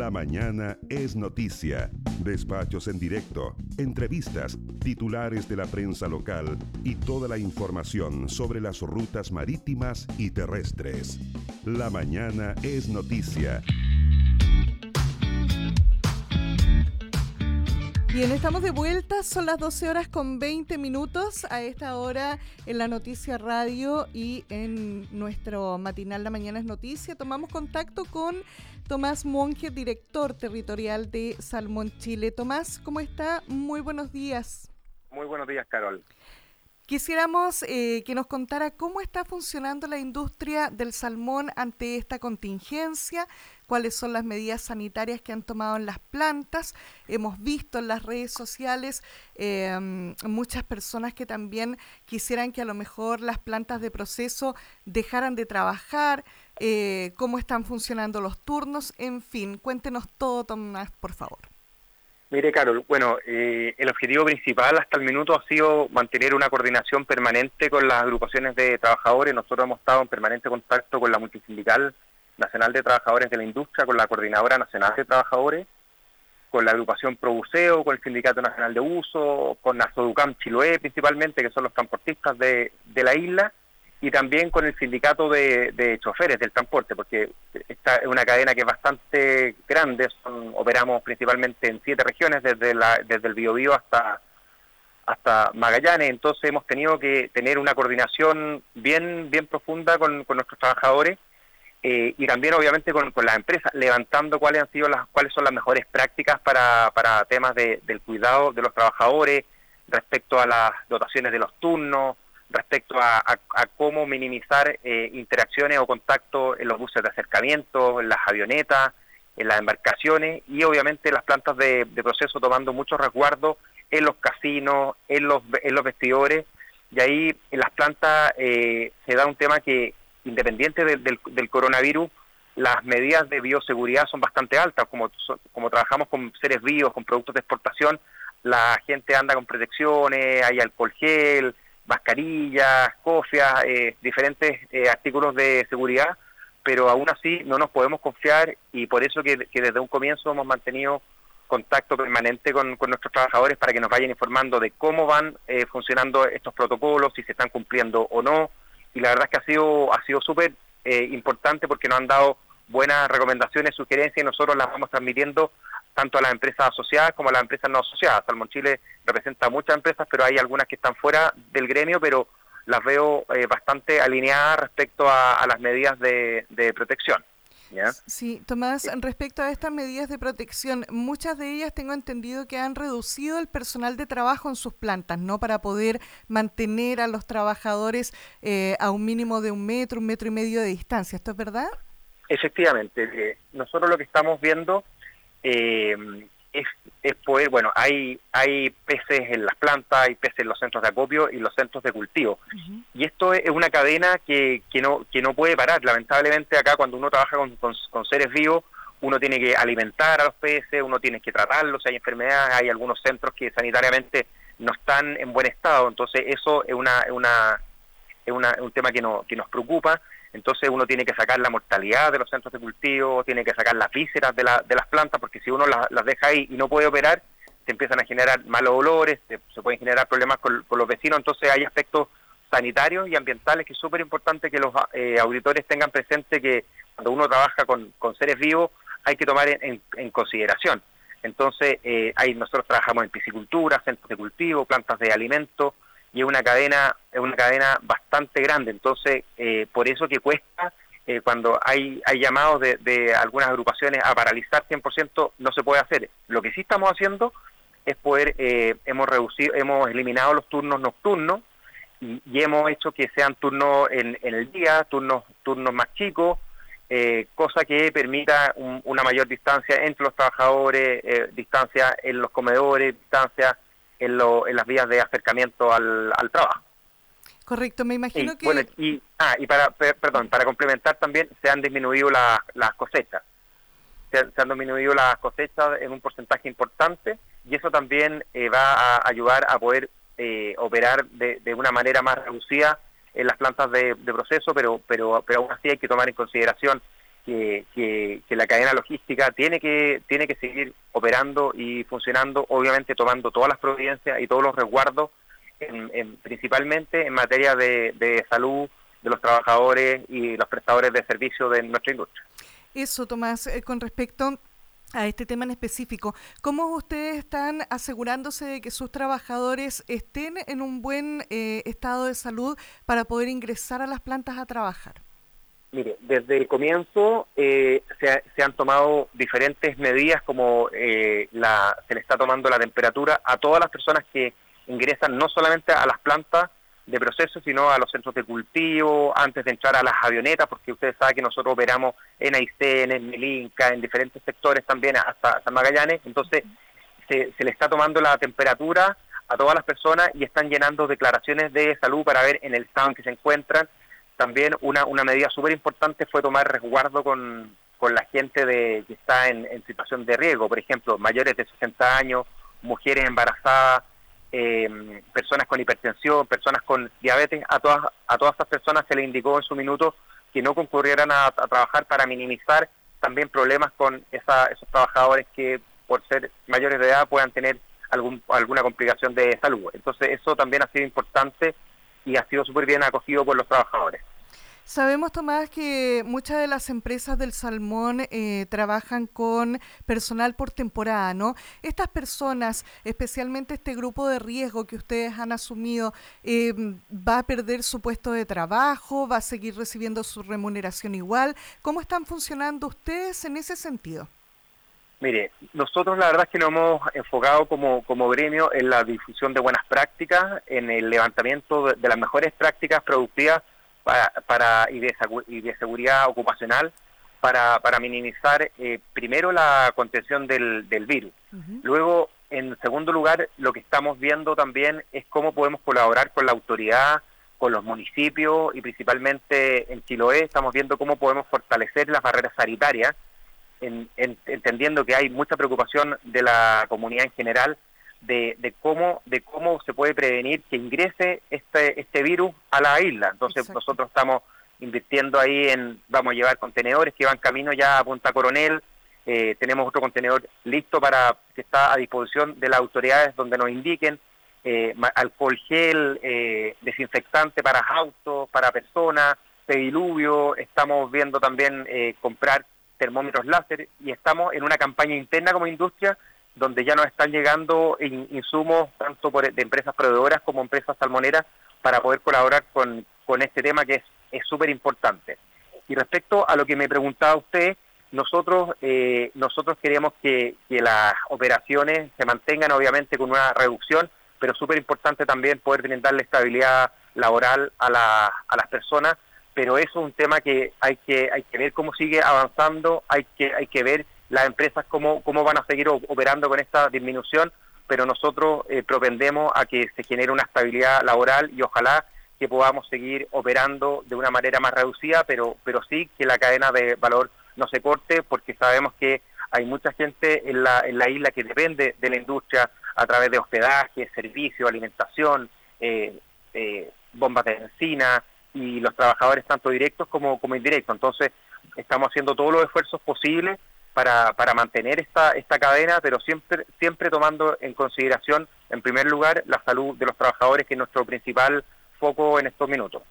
La mañana es noticia. Despachos en directo, entrevistas, titulares de la prensa local y toda la información sobre las rutas marítimas y terrestres. La mañana es noticia. Bien, estamos de vuelta, son las 12 horas con 20 minutos a esta hora en la Noticia Radio y en nuestro matinal La Mañana es Noticia. Tomamos contacto con Tomás Monge, director territorial de Salmón Chile. Tomás, ¿cómo está? Muy buenos días. Muy buenos días, Carol. Quisiéramos eh, que nos contara cómo está funcionando la industria del salmón ante esta contingencia, cuáles son las medidas sanitarias que han tomado en las plantas. Hemos visto en las redes sociales em, muchas personas que también quisieran que a lo mejor las plantas de proceso dejaran de trabajar, eh, cómo están funcionando los turnos, en fin, cuéntenos todo, Tomás, por favor. Mire, Carol, bueno, eh, el objetivo principal hasta el minuto ha sido mantener una coordinación permanente con las agrupaciones de trabajadores. Nosotros hemos estado en permanente contacto con la multisindical nacional de trabajadores de la industria, con la coordinadora nacional de trabajadores, con la agrupación Probuceo, con el Sindicato Nacional de Uso, con Azoducam Chiloé principalmente, que son los transportistas de, de la isla, y también con el sindicato de, choferes del transporte, porque esta es una cadena que es bastante grande, operamos principalmente en siete regiones, desde, la, desde el Biobío hasta, hasta Magallanes, entonces hemos tenido que tener una coordinación bien, bien profunda con, nuestros trabajadores eh, y también obviamente con, las empresas, levantando cuáles han sido las, cuáles son las mejores prácticas para, para temas de, del cuidado de los trabajadores respecto a las dotaciones de los turnos, respecto a, cómo minimizar eh, interacciones o contactos en los buses de acercamiento, en las avionetas, en las embarcaciones y obviamente las plantas de, proceso tomando mucho resguardo en los casinos, en los, en los vestidores. Y ahí en las plantas eh, se da un tema que independiente del, coronavirus, las medidas de bioseguridad son bastante altas, como, como trabajamos con seres vivos, con productos de exportación, la gente anda con protecciones, hay alcohol gel, mascarillas, cofias, eh, diferentes eh, artículos de seguridad, pero aún así no nos podemos confiar y por eso que, desde un comienzo hemos mantenido contacto permanente con, nuestros trabajadores para que nos vayan informando de cómo van eh, funcionando estos protocolos, si se están cumpliendo o no. Y la verdad es que ha sido ha sido súper importante porque nos han dado buenas recomendaciones, sugerencias y nosotros las vamos transmitiendo tanto a las empresas asociadas como a las empresas no asociadas. Salmón Chile representa muchas empresas, pero hay algunas que están fuera del gremio, pero las veo eh, bastante alineadas respecto a, las medidas de, protección. Sí, Tomás, respecto a estas medidas de protección, muchas de ellas tengo entendido que han reducido el personal de trabajo en sus plantas, ¿no? Para poder mantener a los trabajadores eh, a un mínimo de un metro, un metro y medio de distancia. ¿Esto es verdad? Efectivamente. Eh, nosotros lo que estamos viendo eh, es, es, poder, bueno, hay, hay peces en las plantas, hay peces en los centros de acopio y los centros de cultivo. Y esto es una cadena que, que, no, que no puede parar. Lamentablemente acá cuando uno trabaja con, con, seres vivos, uno tiene que alimentar a los peces, uno tiene que tratarlos, hay enfermedades, hay algunos centros que sanitariamente no están en buen estado, entonces eso es una, es una, es una, un tema que, no, que nos preocupa entonces uno tiene que sacar la mortalidad de los centros de cultivo, tiene que sacar las vísceras de, la, de las plantas, porque si uno las, deja ahí y no puede operar, se empiezan a generar malos olores, se, pueden generar problemas con, los vecinos, entonces hay aspectos sanitarios y ambientales que es súper importante que los eh, auditores tengan presente que cuando uno trabaja con, seres vivos hay que tomar en, consideración. Entonces, eh, ahí nosotros trabajamos en piscicultura, centros de cultivo, plantas de alimentos, y es una cadena es una cadena bastante grande. Entonces eh, por eso que cuesta eh, cuando hay hay llamados de, algunas agrupaciones a paralizar 100% no se puede hacer. Lo que sí estamos haciendo es poder eh, hemos reducido hemos eliminado los turnos nocturnos y, hemos hecho que sean turnos en, el día turnos turnos más chicos cosa que permita una mayor distancia entre los trabajadores distancia en los comedores distancia en, en las vías de acercamiento al, trabajo. Correcto, me imagino que... Bueno, y, ah, y para, perdón, para complementar también, se han disminuido las cosechas. Se, han disminuido las cosechas en un porcentaje importante y eso también eh, va a ayudar a poder eh, operar de, de, una manera más reducida en las plantas de, proceso, pero, pero, pero aún así hay que tomar en consideración que, que, la cadena logística tiene que, tiene que seguir operando y funcionando, obviamente tomando todas las providencias y todos los resguardos, en, principalmente en materia de, de salud de los trabajadores y los prestadores de servicios de nuestra industria. Eso, Tomás, eh, con respecto a este tema en específico. ¿Cómo ustedes están asegurándose de que sus trabajadores estén en un buen eh, estado de salud para poder ingresar a las plantas a trabajar? Mire, desde el comienzo eh, se, han tomado diferentes medidas como eh, la, se le está tomando la temperatura a todas las personas que ingresan no solamente a las plantas de proceso, sino a los centros de cultivo, antes de entrar a las avionetas, porque ustedes saben que nosotros operamos en Aysén, en Melinca, en diferentes sectores también, hasta, Magallanes, entonces se, se le está tomando la temperatura a todas las personas y están llenando declaraciones de salud para ver en el estado en que se encuentran. También una, una medida súper importante fue tomar resguardo con, con la gente de, que está en, situación de riesgo, por ejemplo, mayores de 60 años, mujeres embarazadas, eh, personas con hipertensión, personas con diabetes, a todas, a todas estas personas se les indicó en su minuto que no concurrieran a, trabajar para minimizar también problemas con esos trabajadores que por ser mayores de edad puedan tener algún, alguna complicación de salud. Entonces eso también ha sido importante y ha sido súper bien acogido por los trabajadores. Sabemos, Tomás, que muchas de las empresas del salmón eh, trabajan con personal por temporada, ¿no? Estas personas, especialmente este grupo de riesgo que ustedes han asumido, eh, ¿va a perder su puesto de trabajo? ¿Va a seguir recibiendo su remuneración igual? ¿Cómo están funcionando ustedes en ese sentido? Mire, nosotros la verdad es que nos hemos enfocado como, como gremio en la difusión de buenas prácticas, en el levantamiento de las mejores prácticas productivas para, y, de, y de seguridad ocupacional para, para minimizar eh, primero la contención del, del virus. Luego, en segundo lugar, lo que estamos viendo también es cómo podemos colaborar con la autoridad, con los municipios y principalmente en Chiloé estamos viendo cómo podemos fortalecer las barreras sanitarias, entendiendo que hay mucha preocupación de la comunidad en general de, cómo de cómo se puede prevenir que ingrese este este virus a la isla. Entonces nosotros estamos invirtiendo ahí en vamos a llevar contenedores que van camino ya a Punta Coronel. Eh, tenemos otro contenedor listo para que está a disposición de las autoridades donde nos indiquen eh, alcohol gel, eh, desinfectante para autos, para personas, pediluvio. Estamos viendo también comprar termómetros láser y estamos en una campaña interna como industria donde ya nos están llegando insumos tanto por, de empresas proveedoras como empresas salmoneras para poder colaborar con, con este tema que es súper importante. Y respecto a lo que me preguntaba usted, nosotros eh, nosotros queremos que, que, las operaciones se mantengan obviamente con una reducción, pero súper importante también poder brindarle estabilidad laboral a, la, a las personas, pero eso es un tema que hay que hay que ver cómo sigue avanzando, hay que hay que ver las empresas cómo, cómo van a seguir operando con esta disminución, pero nosotros eh, propendemos a que se genere una estabilidad laboral y ojalá que podamos seguir operando de una manera más reducida, pero, pero sí que la cadena de valor no se corte, porque sabemos que hay mucha gente en la, en la isla que depende de la industria a través de hospedaje, servicio, alimentación, eh, eh, bombas de benzina y los trabajadores tanto directos como, como indirectos. Entonces, estamos haciendo todos los esfuerzos posibles para, para mantener esta, esta cadena, pero siempre, siempre tomando en consideración, en primer lugar, la salud de los trabajadores, que es nuestro principal foco en estos minutos.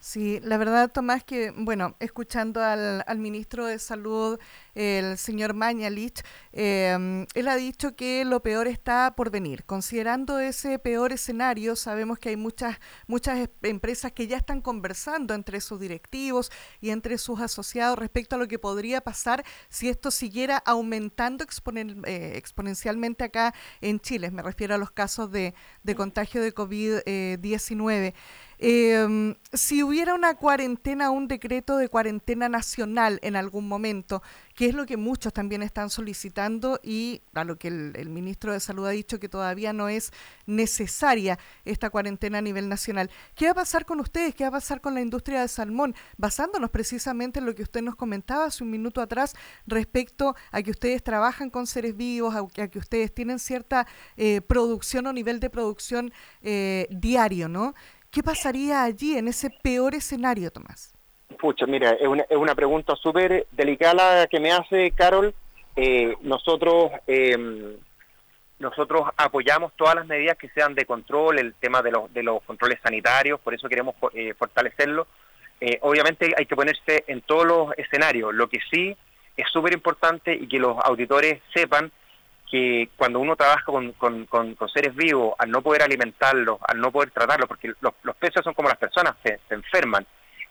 Sí, la verdad, Tomás, que, bueno, escuchando al, al ministro de Salud, el señor Mañalich, em, él ha dicho que lo peor está por venir. Considerando ese peor escenario, sabemos que hay muchas, muchas empresas que ya están conversando entre sus directivos y entre sus asociados respecto a lo que podría pasar si esto siguiera aumentando eh, exponencialmente acá en Chile. Me refiero a los casos de, de contagio de COVID-19. Eh, si hubiera una cuarentena, un decreto de cuarentena nacional en algún momento, que es lo que muchos también están solicitando y a lo que el, ministro de Salud ha dicho que todavía no es necesaria esta cuarentena a nivel nacional. ¿Qué va a pasar con ustedes? ¿Qué va a pasar con la industria de salmón? Basándonos precisamente en lo que usted nos comentaba hace un minuto atrás respecto a que ustedes trabajan con seres vivos, a que, ustedes tienen cierta eh, producción o nivel de producción eh, diario, ¿no? ¿Qué pasaría allí en ese peor escenario, Tomás? Pucha, mira, es una, es una pregunta súper delicada que me hace Carol. Eh, nosotros em, nosotros apoyamos todas las medidas que sean de control, el tema de los, de los controles sanitarios, por eso queremos eh, fortalecerlo. Eh, obviamente hay que ponerse en todos los escenarios. Lo que sí es súper importante y que los auditores sepan que cuando uno trabaja con, con, seres vivos, al no poder alimentarlos, al no poder tratarlos, porque los, los peces son como las personas, se, enferman,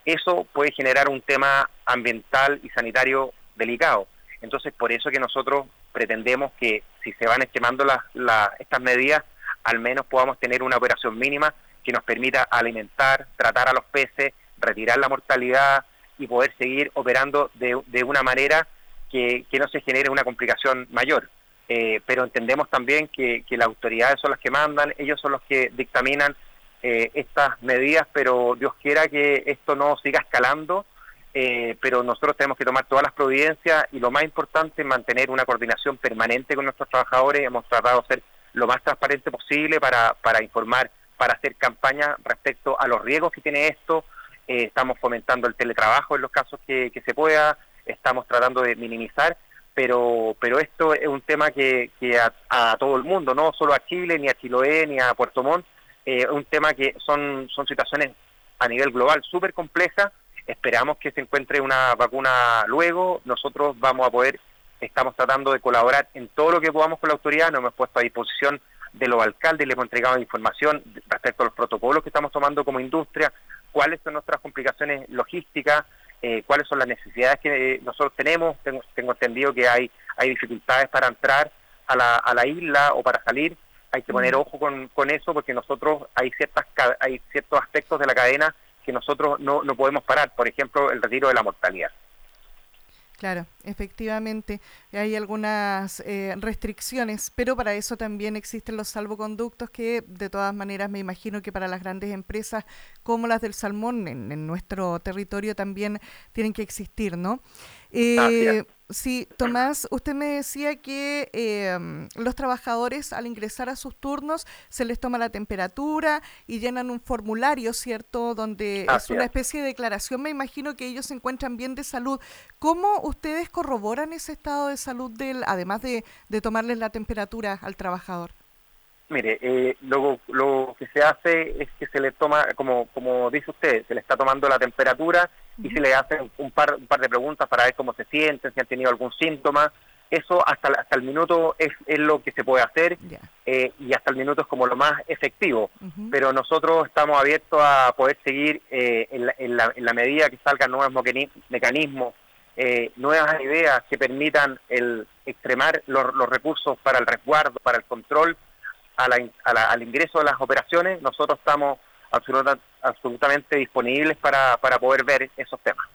eso puede generar un tema ambiental y sanitario delicado. Entonces, por eso que nosotros pretendemos que si se van estimando las, estas medidas, al menos podamos tener una operación mínima que nos permita alimentar, tratar a los peces, retirar la mortalidad y poder seguir operando de, de una manera que, no se genere una complicación mayor. Eh, pero entendemos también que, que, las autoridades son las que mandan, ellos son los que dictaminan eh, estas medidas, pero Dios quiera que esto no siga escalando eh, pero nosotros tenemos que tomar todas las providencias y lo más importante es mantener una coordinación permanente con nuestros trabajadores. Hemos tratado de ser lo más transparente posible para, para informar, para hacer campaña respecto a los riesgos que tiene esto. Eh, estamos fomentando el teletrabajo en los casos que, se pueda, estamos tratando de minimizar, pero, pero esto es un tema que, que a, todo el mundo, no solo a Chile, ni a Chiloé, ni a Puerto Montt, eh, es un tema que son, son situaciones a nivel global súper complejas Esperamos que se encuentre una vacuna luego. Nosotros vamos a poder, estamos tratando de colaborar en todo lo que podamos con la autoridad. Nos hemos puesto a disposición de los alcaldes, les hemos entregado información respecto a los protocolos que estamos tomando como industria, cuáles son nuestras complicaciones logísticas, eh, cuáles son las necesidades que nosotros tenemos. Tengo, tengo entendido que hay, hay dificultades para entrar a la, a la isla o para salir. Hay que poner mm. ojo con, con eso porque nosotros hay, ciertas, hay ciertos aspectos de la cadena que nosotros no, no podemos parar, por ejemplo, el retiro de la mortalidad. Claro, efectivamente hay algunas eh, restricciones, pero para eso también existen los salvoconductos que de todas maneras me imagino que para las grandes empresas como las del salmón en, nuestro territorio también tienen que existir, ¿no? Eh, Sí, Tomás, usted me decía que em, los trabajadores al ingresar a sus turnos se les toma la temperatura y llenan un formulario, ¿cierto? Donde es una especie de declaración. Me imagino que ellos se encuentran bien de salud. ¿Cómo ustedes corroboran ese estado de salud del, además de, de tomarles la temperatura al trabajador? Mire, eh, lo, lo que se hace es que se le toma, como, como dice usted, se le está tomando la temperatura y se le hacen un par, un par de preguntas para ver cómo se sienten, si han tenido algún síntoma. Eso hasta, hasta el minuto es, es lo que se puede hacer eh, y hasta el minuto es como lo más efectivo. Pero nosotros estamos abiertos a poder seguir eh, en, la, en, la, en, la, medida que salgan nuevos mecanismos, eh, nuevas ideas que permitan el extremar los, los, recursos para el resguardo, para el control, a la, al ingreso de las operaciones. Nosotros estamos absolutamente disponibles para, para poder ver esos temas.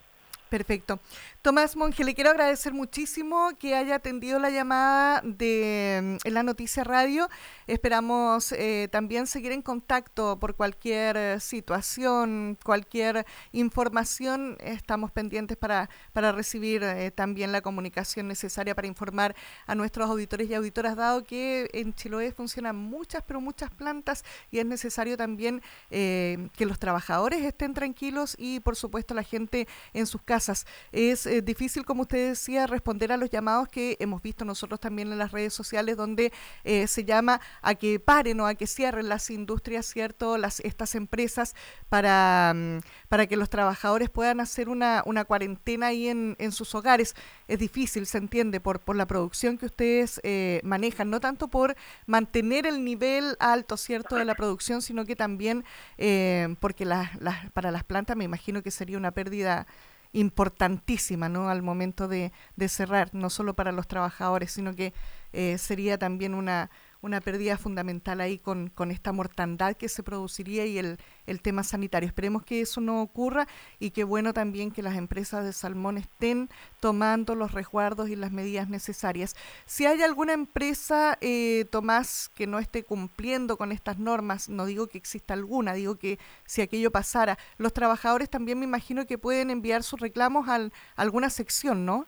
Perfecto. Tomás Monge, le quiero agradecer muchísimo que haya atendido la llamada de mm, la Noticia Radio. Esperamos eh, también seguir en contacto por cualquier eh, situación, cualquier información. Estamos pendientes para, para recibir eh, también la comunicación necesaria para informar a nuestros auditores y auditoras, dado que en Chiloé funcionan muchas, pero muchas plantas y es necesario también que los trabajadores estén tranquilos y, por supuesto, la gente en sus casas es eh, difícil, como usted decía, responder a los llamados que hemos visto nosotros también en las redes sociales, donde eh, se llama a que paren o a que cierren las industrias, ¿cierto? Las, estas empresas para, mm, para que los trabajadores puedan hacer una, una cuarentena ahí en, en sus hogares. Es difícil, se entiende, por, por la producción que ustedes eh, manejan, no tanto por mantener el nivel alto, ¿cierto?, de la producción, sino que también porque para las plantas me imagino que sería una pérdida importantísima ¿no? al momento de, de, cerrar, no solo para los trabajadores, sino que eh, sería también una, una pérdida fundamental ahí con, con esta mortandad que se produciría y el, el tema sanitario. Esperemos que eso no ocurra y que bueno también que las empresas de salmón estén tomando los resguardos y las medidas necesarias. Si hay alguna empresa, eh, Tomás, que no esté cumpliendo con estas normas, no digo que exista alguna, digo que si aquello pasara, los trabajadores también me imagino que pueden enviar sus reclamos a alguna sección, ¿no?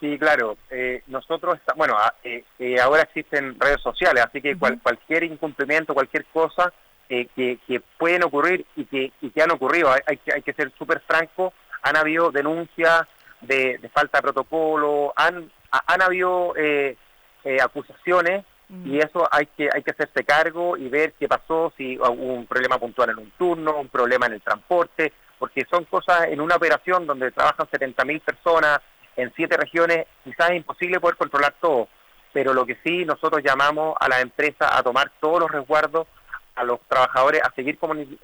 Sí, claro. Eh, nosotros, bueno, eh, eh, ahora existen redes sociales, así que cualquier incumplimiento, cualquier cosa que, que, pueden ocurrir y que, y que han ocurrido, hay, que, hay que ser súper franco, han habido denuncias de, falta de protocolo, han, han habido eh, eh, acusaciones y eso hay que hay que hacerse cargo y ver qué pasó, si hubo un problema puntual en un turno, un problema en el transporte, porque son cosas en una operación donde trabajan 70.000 personas en siete regiones, quizás es imposible poder controlar todo, pero lo que sí nosotros llamamos a la empresa a tomar todos los resguardos, a los trabajadores a seguir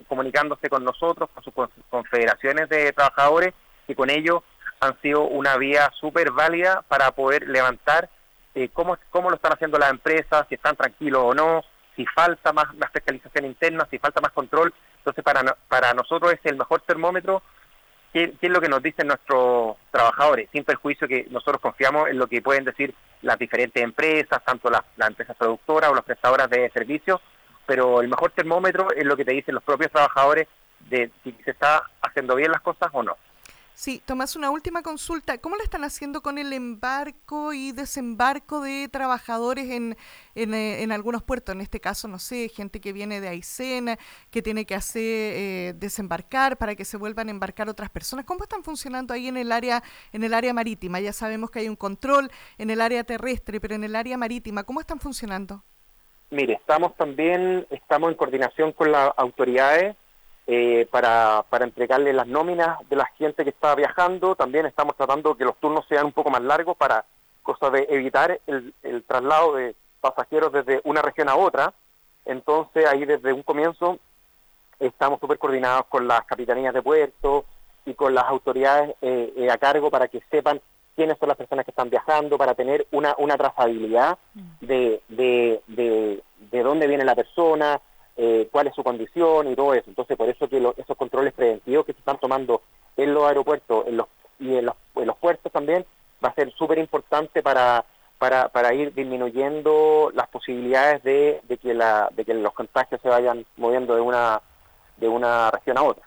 comunicándose con nosotros, con sus confederaciones de trabajadores, y con ellos han sido una vía súper válida para poder levantar eh, cómo, cómo lo están haciendo las empresas, si están tranquilos o no, si falta más, más fiscalización interna, si falta más control. Entonces, para, para nosotros es el mejor termómetro qué, es lo que nos dicen nuestros trabajadores, sin perjuicio que nosotros confiamos en lo que pueden decir las diferentes empresas, tanto las, empresas productoras o las prestadoras de servicios, pero el mejor termómetro es lo que te dicen los propios trabajadores de si se está haciendo bien las cosas o no. Sí, Tomás, una última consulta. ¿Cómo le están haciendo con el embarco y desembarco de trabajadores en, en, eh, en algunos puertos? En este caso, no sé, gente que viene de Aysén, que tiene que hacer eh, desembarcar para que se vuelvan a embarcar otras personas. ¿Cómo están funcionando ahí en el área en el área marítima? Ya sabemos que hay un control en el área terrestre, pero en el área marítima, ¿cómo están funcionando? Mire, estamos también estamos en coordinación con las autoridades eh, para, para entregarle las nóminas de la gente que está viajando. También estamos tratando que los turnos sean un poco más largos para cosa de evitar el, traslado de pasajeros desde una región a otra. Entonces ahí desde un comienzo estamos súper coordinados con las capitanías de puerto y con las autoridades eh, eh, a cargo para que sepan quiénes son las personas que están viajando, para tener una, una trazabilidad mm. de, de, de, de dónde viene la persona, eh, cuál es su condición y todo eso. Entonces, por eso que esos controles preventivos que se están tomando en los aeropuertos en los, y en los, en los puertos también va a ser súper importante para, para, para ir disminuyendo las posibilidades de, de, que la, de que los contagios se vayan moviendo de una, de una región a otra.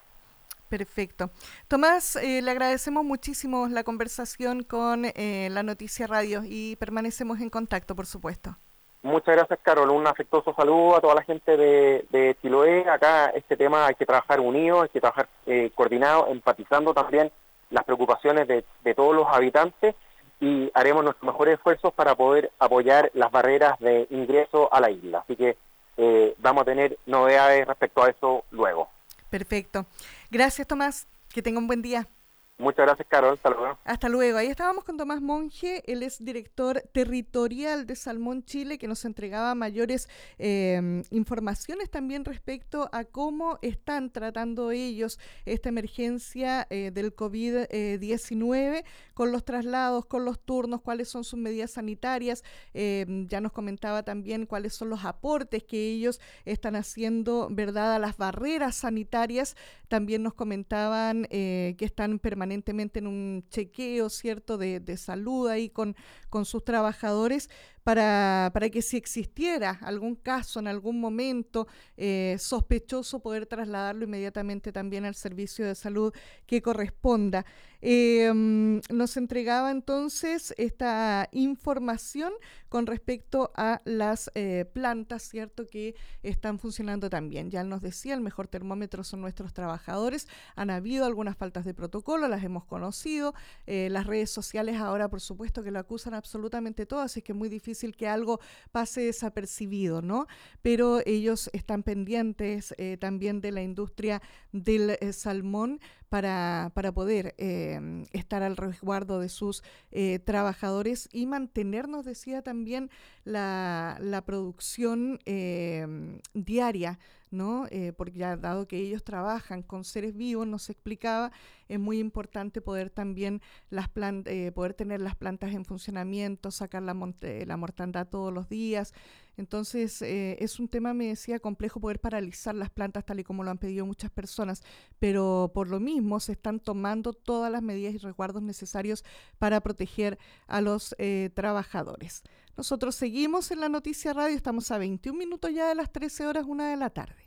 Perfecto. Tomás, eh, le agradecemos muchísimo la conversación con eh, la Noticia Radio y permanecemos en contacto, por supuesto. Muchas gracias, Carol. Un afectuoso saludo a toda la gente de, de Chiloé. Acá este tema hay que trabajar unido, hay que trabajar eh, coordinado, empatizando también las preocupaciones de, todos los habitantes y haremos nuestros mejores esfuerzos para poder apoyar las barreras de ingreso a la isla. Así que eh, vamos a tener novedades respecto a eso luego. Perfecto. Gracias, Tomás. Que tenga un buen día. Muchas gracias, Carol. Hasta luego. Hasta luego. Ahí estábamos con Tomás Monge, él es director territorial de Salmón Chile, que nos entregaba mayores em, informaciones también respecto a cómo están tratando ellos esta emergencia eh, del COVID-19 con los traslados, con los turnos, cuáles son sus medidas sanitarias. Em, ya nos comentaba también cuáles son los aportes que ellos están haciendo, ¿verdad?, a las barreras sanitarias. También nos comentaban eh, que están permaneciendo permanentemente en un chequeo, ¿cierto?, de, de salud ahí con, con sus trabajadores para, para que si existiera algún caso en algún momento eh, sospechoso, poder trasladarlo inmediatamente también al servicio de salud que corresponda. Em, nos entregaba entonces esta información con respecto a las eh, plantas, ¿cierto? Que están funcionando también. Ya nos decía, el mejor termómetro son nuestros trabajadores. Han habido algunas faltas de protocolo, las hemos conocido. Eh, las redes sociales ahora, por supuesto, que lo acusan absolutamente todo, así que es muy difícil que algo pase desapercibido, ¿no? Pero ellos están pendientes eh, también de la industria del eh, salmón para, para poder eh, estar al resguardo de sus trabajadores y mantenernos, decía también, la, la producción diaria ¿no? Eh, porque ya dado que ellos trabajan con seres vivos, nos explicaba, es muy importante poder también las eh, poder tener las plantas en funcionamiento, sacar la, la mortandad todos los días. Entonces, eh, es un tema, me decía, complejo poder paralizar las plantas tal y como lo han pedido muchas personas, pero por lo mismo se están tomando todas las medidas y resguardos necesarios para proteger a los trabajadores. Nosotros seguimos en la Noticia Radio, estamos a 21 minutos ya de las 13 horas, una de la tarde.